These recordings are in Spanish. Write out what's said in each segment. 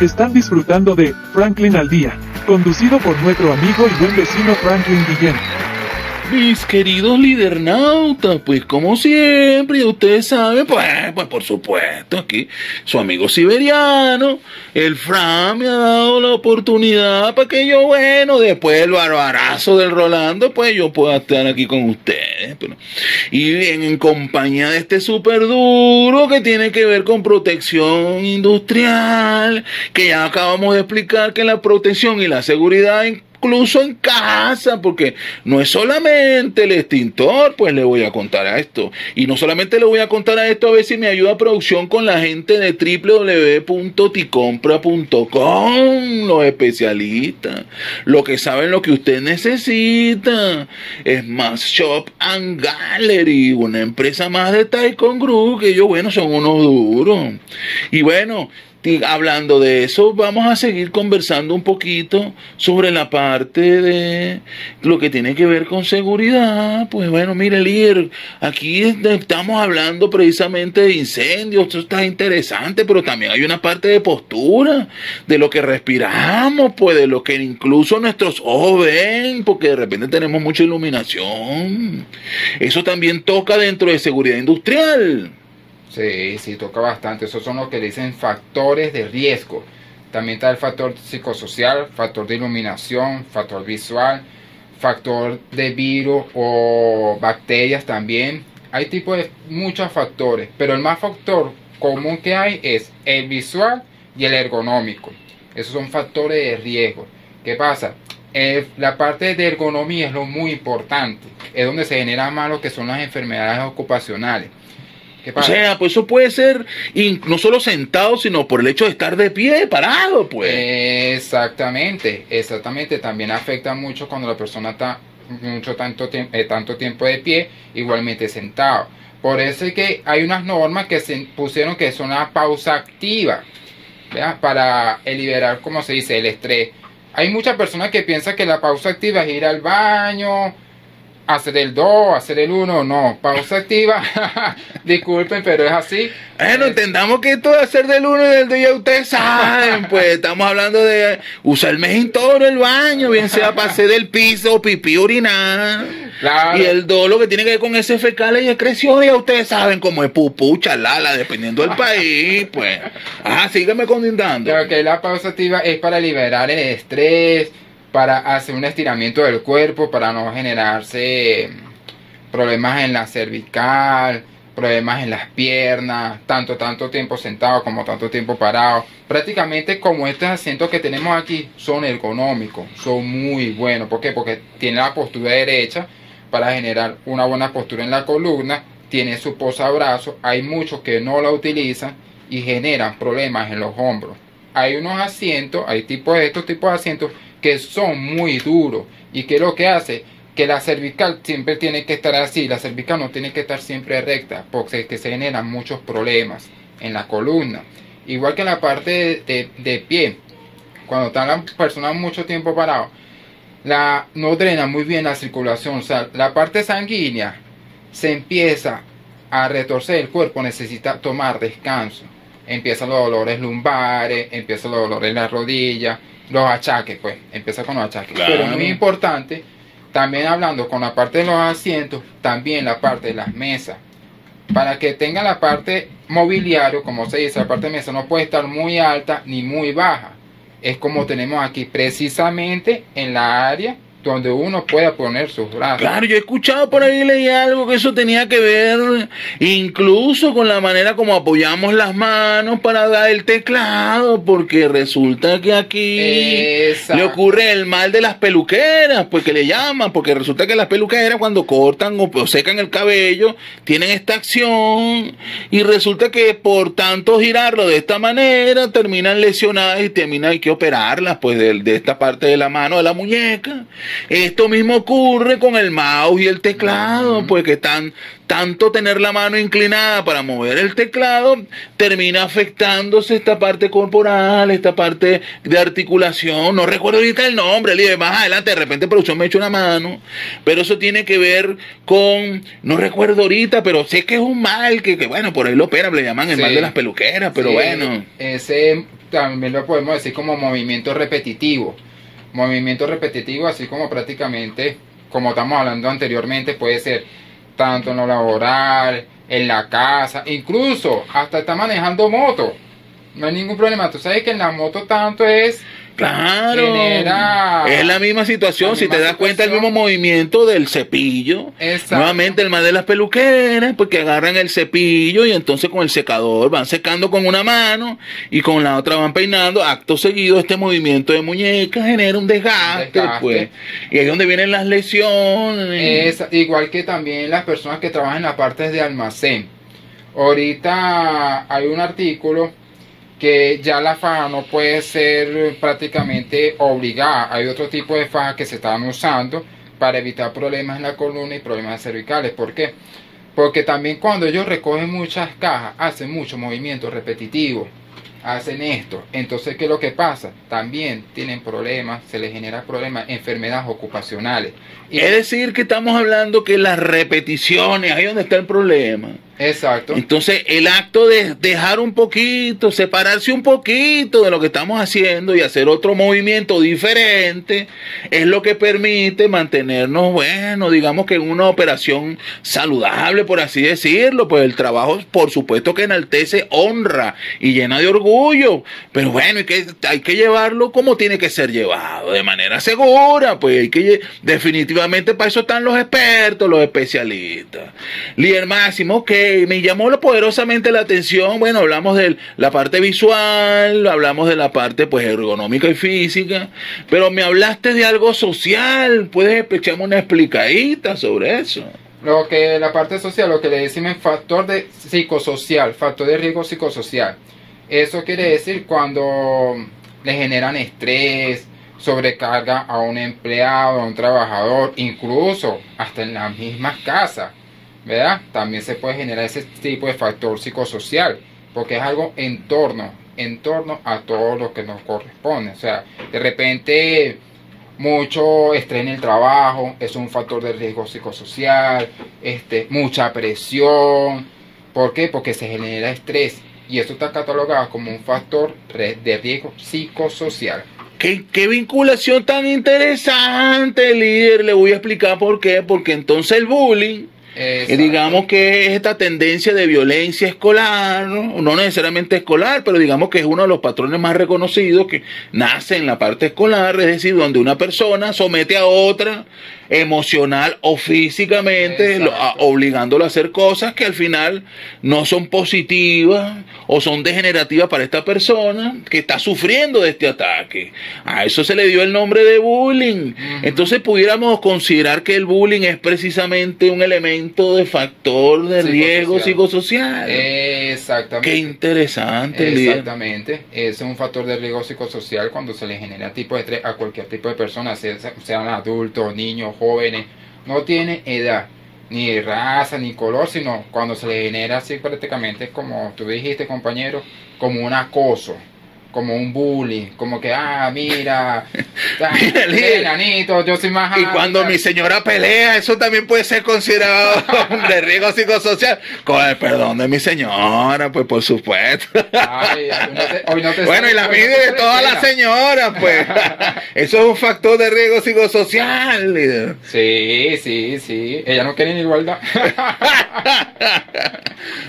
Están disfrutando de Franklin al Día, conducido por nuestro amigo y buen vecino Franklin Guillén. Mis queridos lidernautas, pues como siempre, ustedes saben, pues, pues por supuesto, aquí su amigo siberiano, el Fran me ha dado la oportunidad para que yo, bueno, después del barbarazo del Rolando, pues yo pueda estar aquí con ustedes. Y bien, en compañía de este súper duro que tiene que ver con protección industrial, que ya acabamos de explicar que la protección y la seguridad incluso en casa, porque no es solamente el extintor, pues le voy a contar a esto. Y no solamente le voy a contar a esto, a ver si me ayuda a producción con la gente de www.ticompra.com, los especialistas, lo que saben lo que usted necesita. Es más Shop and Gallery, una empresa más de Taikon Group, que ellos, bueno, son unos duros. Y bueno, hablando de eso, vamos a seguir conversando un poquito sobre la parte de lo que tiene que ver con seguridad. Pues bueno, mire, líder, aquí estamos hablando precisamente de incendios, esto está interesante, pero también hay una parte de postura, de lo que respiramos, pues de lo que incluso nuestros ojos ven, porque de repente tenemos mucha iluminación. Eso también toca dentro de seguridad industrial. Sí, sí, toca bastante. Esos son los que dicen factores de riesgo. También está el factor psicosocial, factor de iluminación, factor visual, factor de virus o bacterias también. Hay tipo de muchos factores, pero el más factor común que hay es el visual y el ergonómico. Esos son factores de riesgo. ¿Qué pasa? Eh, la parte de ergonomía es lo muy importante. Es donde se generan más lo que son las enfermedades ocupacionales. O sea, pues eso puede ser no solo sentado, sino por el hecho de estar de pie, parado, pues. Exactamente, exactamente. También afecta mucho cuando la persona está mucho tanto, eh, tanto tiempo de pie, igualmente sentado. Por eso es que hay unas normas que se pusieron que son una pausa activa, para liberar, como se dice, el estrés. Hay muchas personas que piensan que la pausa activa es ir al baño, hacer el 2, hacer el 1, no, pausa activa, disculpen, pero es así. Bueno, entendamos que esto de hacer del 1 y del 2 ya ustedes saben, pues estamos hablando de usar el mes todo el baño, bien sea para hacer del piso, pipí, orinar. Y el 2 lo que tiene que ver con ese fecal y excreción, ya ustedes saben cómo es pupú, chalala, dependiendo del país, pues. Ajá, sígueme contando. Creo que la pausa activa es para liberar el estrés, para hacer un estiramiento del cuerpo, para no generarse problemas en la cervical, problemas en las piernas, tanto tanto tiempo sentado como tanto tiempo parado. Prácticamente como estos asientos que tenemos aquí son ergonómicos, son muy buenos. ¿Por qué? Porque tiene la postura derecha para generar una buena postura en la columna, tiene su posabrazo, hay muchos que no la utilizan y generan problemas en los hombros. Hay unos asientos, hay tipos de estos tipos de asientos que son muy duros. ¿Y que lo que hace? Que la cervical siempre tiene que estar así, la cervical no tiene que estar siempre recta, porque que se generan muchos problemas en la columna. Igual que en la parte de, pie, cuando está la persona mucho tiempo parado, la, no drena muy bien la circulación, o sea, la parte sanguínea se empieza a retorcer el cuerpo, necesita tomar descanso. Empiezan los dolores lumbares, empiezan los dolores en la rodilla, los achaques, pues, empieza con los achaques. Pero muy importante, también hablando con la parte de los asientos, también la parte de las mesas. Para que tenga la parte mobiliario, como se dice, la parte de mesa no puede estar muy alta ni muy baja. Es como tenemos aquí, precisamente en la área donde uno pueda poner sus brazos. Claro, yo he escuchado por ahí, leí algo que eso tenía que ver incluso con la manera como apoyamos las manos para dar el teclado, porque resulta que aquí le ocurre el mal de las peluqueras, pues que le llaman, porque resulta que las peluqueras cuando cortan o secan el cabello tienen esta acción y resulta que por tanto girarlo de esta manera terminan lesionadas y terminan hay que operarlas pues de, de esta parte de la mano de la muñeca. Esto mismo ocurre con el mouse y el teclado, pues que están tanto tener la mano inclinada para mover el teclado termina afectándose esta parte corporal, esta parte de articulación. No recuerdo ahorita el nombre, más adelante de repente producción me echa una mano, pero eso tiene que ver con, no recuerdo ahorita, pero sé que es un mal que, bueno, por ahí lo operan, le llaman el mal de las peluqueras, pero bueno. Ese también lo podemos decir como movimiento repetitivo. Movimiento repetitivo, así como prácticamente, como estamos hablando anteriormente, puede ser tanto en lo laboral, en la casa, incluso hasta está manejando moto. No hay ningún problema. Tú sabes que en la moto tanto es Claro. Genera es la misma situación. la si te das cuenta, el mismo movimiento del cepillo. Exacto. Nuevamente, el más de las peluqueras, porque agarran el cepillo y entonces con el secador van secando con una mano y con la otra van peinando. Acto seguido, este movimiento de muñeca genera un desgaste. Desgaste. Pues, y ahí es donde vienen las lesiones. Es igual que también las personas que trabajan en la parte de almacén. Ahorita hay un artículo que ya la faja no puede ser prácticamente obligada. Hay otro tipo de faja que se están usando para evitar problemas en la columna y problemas cervicales. ¿Por qué? Porque también cuando ellos recogen muchas cajas, hacen mucho movimiento repetitivo, hacen esto. Entonces, ¿qué es lo que pasa? También tienen problemas, se les genera problemas, enfermedades ocupacionales. Y- Es decir, que estamos hablando que las repeticiones, ahí donde está el problema. Exacto. Entonces, el acto de dejar un poquito, separarse un poquito de lo que estamos haciendo y hacer otro movimiento diferente, es lo que permite mantenernos, bueno, digamos que en una operación saludable, por así decirlo. Pues el trabajo, por supuesto que enaltece, honra y llena de orgullo. Pero bueno, hay que, llevarlo como tiene que ser llevado, de manera segura. Pues hay que, definitivamente para eso están los expertos, los especialistas. Líder Máximo, que me llamó poderosamente la atención. Bueno, hablamos de la parte visual, hablamos de la parte pues ergonómica y física, pero me hablaste de algo social. ¿Puedes echarme una explicadita sobre eso? Lo que la parte social, lo que le decimos factor de psicosocial, factor de riesgo psicosocial. Eso quiere decir cuando le generan estrés, sobrecarga a un empleado, a un trabajador, incluso hasta en las mismas casas, ¿verdad? También se puede generar ese tipo de factor psicosocial, porque es algo en torno, a todo lo que nos corresponde. O sea, de repente mucho estrés en el trabajo, es un factor de riesgo psicosocial, este, mucha presión. ¿Por qué? Porque se genera estrés y eso está catalogado como un factor de riesgo psicosocial. ¿Qué, qué vinculación tan interesante, líder. Le voy a explicar por qué. Porque entonces el bullying Exacto. digamos que es esta tendencia de violencia escolar, ¿no? no necesariamente escolar, pero digamos que es uno de los patrones más reconocidos que nace en la parte escolar, es decir, donde una persona somete a otra emocional o físicamente, lo- a- obligándolo a hacer cosas que al final no son positivas o son degenerativas para esta persona que está sufriendo de este ataque. A eso se le dio el nombre de bullying. Entonces pudiéramos considerar que el bullying es precisamente un elemento de factor de riesgo psicosocial. Exactamente. Qué interesante, líder. Exactamente, es un factor de riesgo psicosocial cuando se le genera tipo de estrés a cualquier tipo de persona, sea- sean adultos, niños, jóvenes, no tiene edad, ni raza, ni color, sino cuando se le genera así prácticamente, como tú dijiste compañero, como un acoso, como un bullying, como que, ah, mira, enanito, yo soy más Y alta". cuando mi señora pelea, eso también puede ser considerado de riesgo psicosocial. Con el perdón de mi señora, pues por supuesto. Ay, hoy no te- hoy no te Bueno, y la no te de todas las señoras, pues. Eso es un factor de riesgo psicosocial. Sí, sí, sí. Ella no quiere igualdad.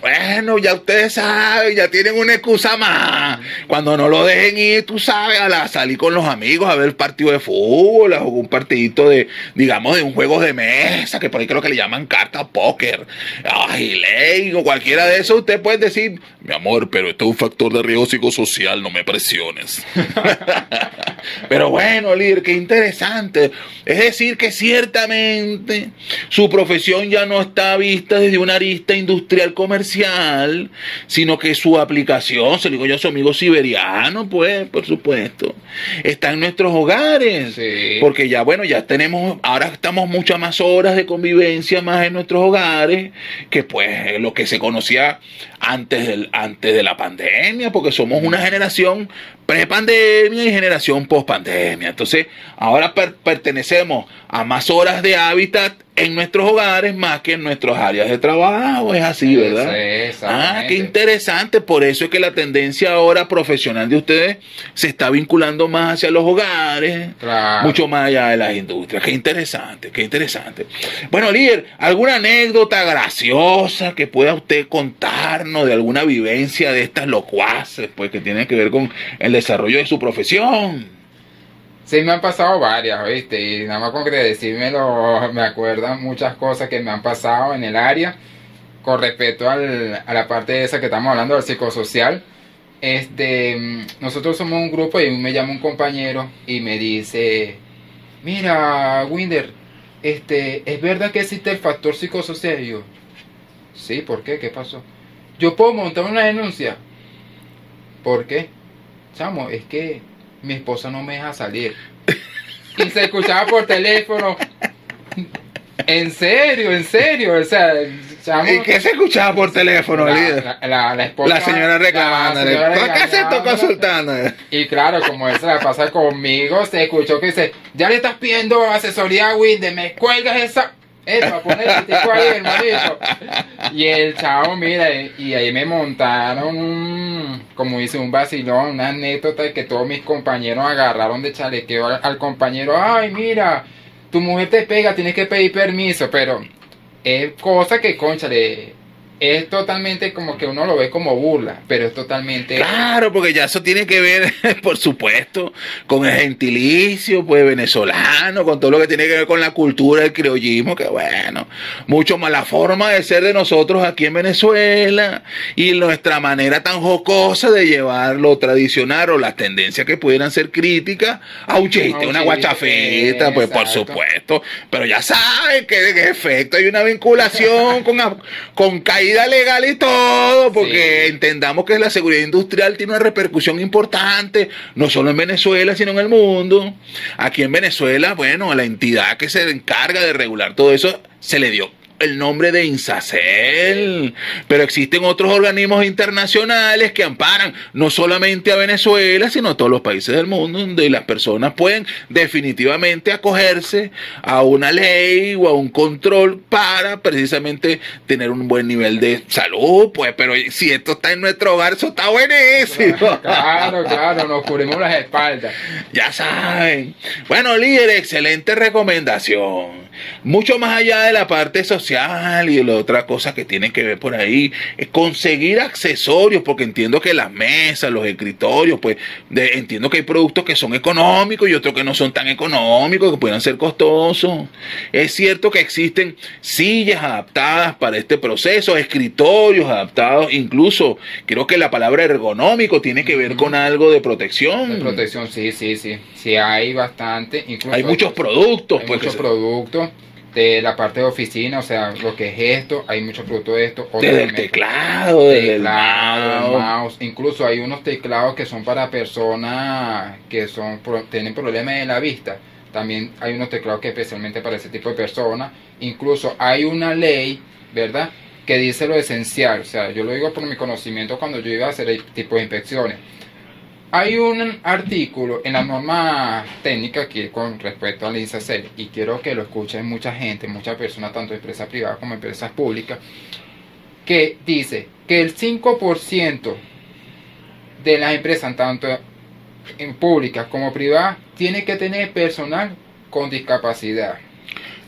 Bueno, ya ustedes saben, ya tienen una excusa más. Cuando no lo dejen ir, tú sabes, a la, salir con los amigos a ver partido de fútbol, a jugar un partidito de, digamos, de un juego de mesa, que por ahí creo que le llaman carta póker. Ay, ley, o cualquiera de esos, usted puede decir, mi amor, pero esto es un factor de riesgo psicosocial, no me presiones. Pero bueno, líder, qué interesante. Es decir, que ciertamente su profesión ya no está vista desde una arista industrial comercial, sino que su aplicación, se lo digo yo a su amigo siberiano, pues, por supuesto, está en nuestros hogares. Sí. Porque ya, bueno, ya tenemos, ahora estamos muchas más horas de convivencia más en nuestros hogares, que pues lo que se conocía antes, del, antes de la pandemia, porque somos una generación pre-pandemia y generación post-pandemia. Entonces, ahora pertenecemos a más horas de hábitat en nuestros hogares más que en nuestras áreas de trabajo. Es así, ¿verdad? ah, qué interesante. Por eso es que la tendencia ahora profesional de ustedes se está vinculando más hacia los hogares, mucho más allá de las industrias. Qué interesante, qué interesante. Bueno, líder, ¿alguna anécdota graciosa que pueda usted de alguna vivencia de estas locuaces, pues, que tienen que ver con el desarrollo de su profesión? Sí, me han pasado varias, ¿viste? Y nada más con que decírmelo, me acuerdan muchas cosas que me han pasado en el área con respecto al, a la parte esa que estamos hablando del psicosocial. Este, nosotros somos un grupo y me llama un compañero y me dice, mira, Winder, este, ¿es verdad que existe el factor psicosocial? Y sí, ¿por qué? ¿Qué pasó? Yo puedo montar una denuncia. ¿Por qué? Chamo, es que mi esposa no me deja salir. Y se escuchaba por teléfono. En serio, en serio. O sea, ¿Y qué se escuchaba por teléfono, la, la, la, esposa, la señora reclamándole. ¿Por qué se estoy consultando? Y claro, como eso la pasa conmigo, se escuchó que dice, ya le estás pidiendo asesoría a Windy, me cuelgas esa para poner el tico ahí, hermanito. Y el chavo, mira, y ahí me montaron un, como dice, un vacilón, una anécdota que todos mis compañeros agarraron de chalequeo al, compañero. Ay, mira, tu mujer te pega, tienes que pedir permiso, pero es cosa que, conchale, es totalmente como que uno lo ve como burla, pero es totalmente... Claro, porque ya eso tiene que ver, por supuesto, con el gentilicio, pues venezolano, con todo lo que tiene que ver con la cultura del criollismo, que bueno, mucho más la forma de ser de nosotros aquí en Venezuela y nuestra manera tan jocosa de llevar lo tradicional o las tendencias que pudieran ser críticas a un chiste, una guachafeta, pues por supuesto, pero ya saben que en efecto hay una vinculación con, con legal y todo, porque entendamos que la seguridad industrial tiene una repercusión importante, no solo en Venezuela, sino en el mundo. Aquí en Venezuela, bueno, a la entidad que se encarga de regular todo eso se le dio el nombre de INSACEL, pero existen otros organismos internacionales que amparan no solamente a Venezuela, sino a todos los países del mundo, donde las personas pueden definitivamente acogerse a una ley o a un control para precisamente tener un buen nivel de salud, pues, pero si esto está en nuestro hogar, eso está buenísimo. Claro, claro, nos cubrimos las espaldas. Ya saben. Bueno, líder, excelente recomendación. Mucho más allá de la parte social y de la otra cosa que tienen que ver por ahí, es conseguir accesorios, porque entiendo que las mesas, los escritorios, pues entiendo que hay productos que son económicos y otros que no son tan económicos, que puedan ser costosos. Es cierto que existen sillas adaptadas para este proceso, escritorios adaptados, incluso creo que la palabra ergonómico tiene que ver con algo de protección. De protección, sí, sí, sí. Sí, hay bastante. hay muchos productos. Hay pues, muchos productos de la parte de oficina, o sea, lo que es esto, hay muchos productos de esto. Desde el teclado, desde el mouse. Incluso hay unos teclados que son para personas que son tienen problemas de la vista. También hay unos teclados que especialmente para ese tipo de personas. Incluso hay una ley, ¿verdad? Que dice lo esencial. O sea, yo lo digo por mi conocimiento cuando yo iba a hacer el tipo de inspecciones hay un artículo en la norma técnica aquí con respecto al INSACEL y quiero que lo escuchen mucha gente, muchas personas, tanto empresas privadas como empresas públicas, que dice que el 5% de las empresas, tanto públicas como privadas, tiene que tener personal con discapacidad.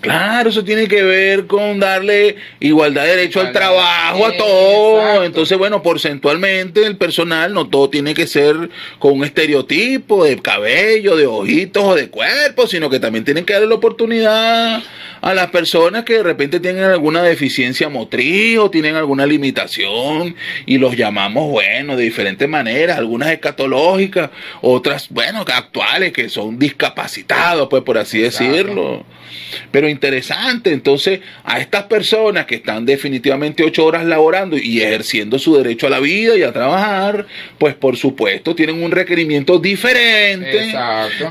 Claro, eso tiene que ver con darle igualdad de derecho al trabajo a todos. Entonces, bueno, porcentualmente el personal no todo tiene que ser con un estereotipo de cabello, de ojitos o de cuerpo, sino que también tienen que darle la oportunidad a las personas que de repente tienen alguna deficiencia motriz o tienen alguna limitación y los llamamos, bueno, de diferentes maneras, algunas escatológicas, otras, bueno, actuales, que son discapacitados, pues por así decirlo. Pero interesante. Entonces, a estas personas que están definitivamente ocho horas laborando y ejerciendo su derecho a la vida y a trabajar, pues por supuesto tienen un requerimiento diferente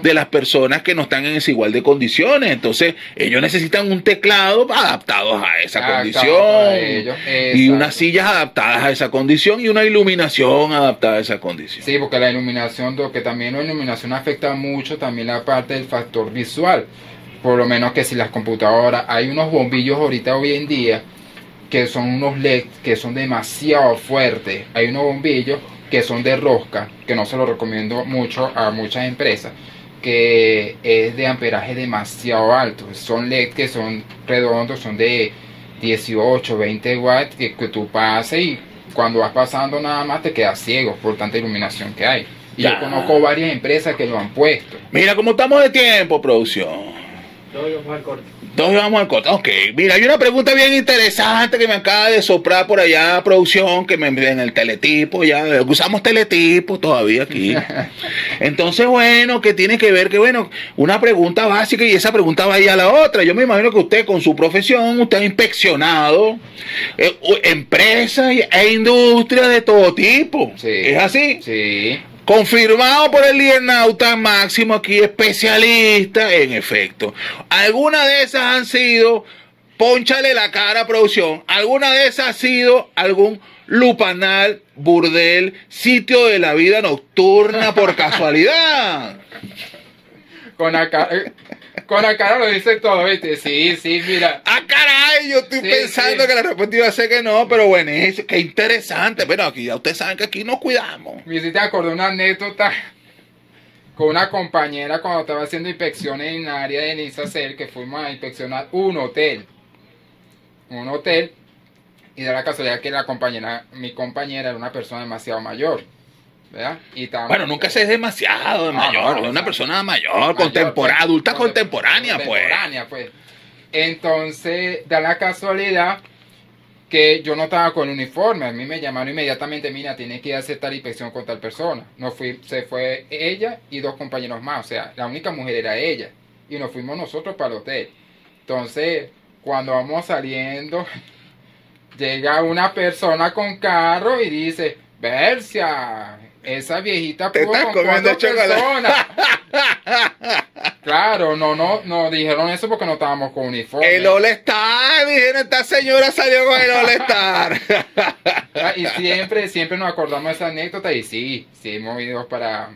de las personas que no están en esa igual de condiciones. Entonces, ellos necesitan un teclado adaptado a esa condición y unas sillas adaptadas a esa condición y una iluminación adaptada a esa condición. Sí, porque la iluminación, que también la iluminación afecta mucho también la parte del factor visual. Por lo menos que si las computadoras, hay unos bombillos ahorita hoy en día que son unos LED que son demasiado fuertes. Hay unos bombillos que son de rosca, que no se lo recomiendo mucho a muchas empresas, que es de amperaje demasiado alto. Son LED que son redondos, son de 18, 20 watts, que, que tú pases y cuando vas pasando nada más te quedas ciego por tanta iluminación que hay. Y yo conozco varias empresas que lo han puesto. Mira cómo estamos de tiempo, producción. Dos vamos al corte. Dos vamos al corte. Ok, mira, hay una pregunta bien interesante que me acaba de soprar por allá, producción, que me en el teletipo, ya usamos teletipo todavía aquí. Entonces, bueno, que tiene que ver que, bueno, una pregunta básica y esa pregunta va a la otra. Yo me imagino que usted con su profesión, usted ha inspeccionado eh, empresas e industrias de todo tipo. Sí. ¿Es así? Sí. Confirmado por el Liernauta Máximo, aquí especialista en efecto. Algunas de esas han sido, ponchale la cara producción, alguna de esas ha sido algún lupanal, burdel, sitio de la vida nocturna por casualidad. Con acá, con la cara lo dice todo, ¿viste? Sí, sí, mira. ¡Ah, caray! Yo estoy pensando que la respuesta iba a ser que no, pero bueno, es, qué interesante. Pero aquí ya ustedes saben que aquí nos cuidamos. Me hiciste acordar una anécdota con una compañera cuando estaba haciendo inspecciones en el área de Nisacel, que fuimos a inspeccionar un hotel. Un hotel. Y de la casualidad que la compañera, mi compañera era una persona demasiado mayor. Y bueno, nunca se es demasiado mayor, una persona mayor, contemporánea, adulta contemporánea, pues. contemporánea, pues. Entonces, da la casualidad que yo no estaba con uniforme. A mí me llamaron inmediatamente, mira, tienes que ir a hacer tal inspección con tal persona. No fui, se fue ella y dos compañeros más. O sea, la única mujer era ella. Y nos fuimos nosotros para el hotel. Entonces, cuando vamos saliendo, llega una persona con carro y dice, Bercia, esa viejita pudo con cuatro personas. claro, no, no, no dijeron eso porque no estábamos con uniforme. El All Star, dijeron, esta señora salió con el All Star. y siempre, siempre nos acordamos de esa anécdota y sí, sí hemos ido para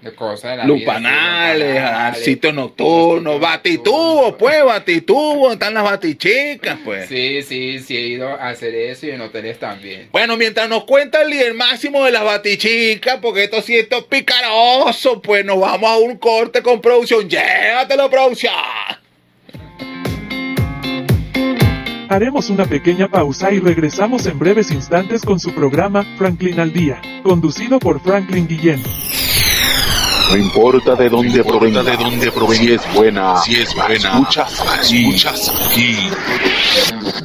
de cosas de la Lupanales, vida, sitios nocturnos, batitubos, pues, batitubos, están las batichicas, pues. Sí, sí, sí he ido a hacer eso y en hoteles también. Bueno, mientras nos cuenta el líder máximo de las batichicas, porque esto sí esto es picaroso, pues nos vamos a un corte con producción. Llévatelo, producción. Haremos una pequeña pausa y regresamos en breves instantes con su programa Franklin al Día, conducido por Franklin Guillén. No importa de dónde provenga, de dónde provenga, si es buena, si es buena, escuchas aquí, escuchas aquí.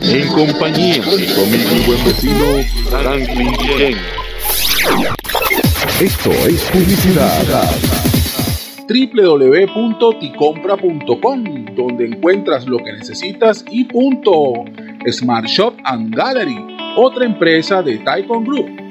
En compañía de conmigo mi buen vecino Franklin Chen. Esto es publicidad www.ticompra.com, donde encuentras lo que necesitas y punto. Smart Shop and Gallery, otra empresa de Taikon Group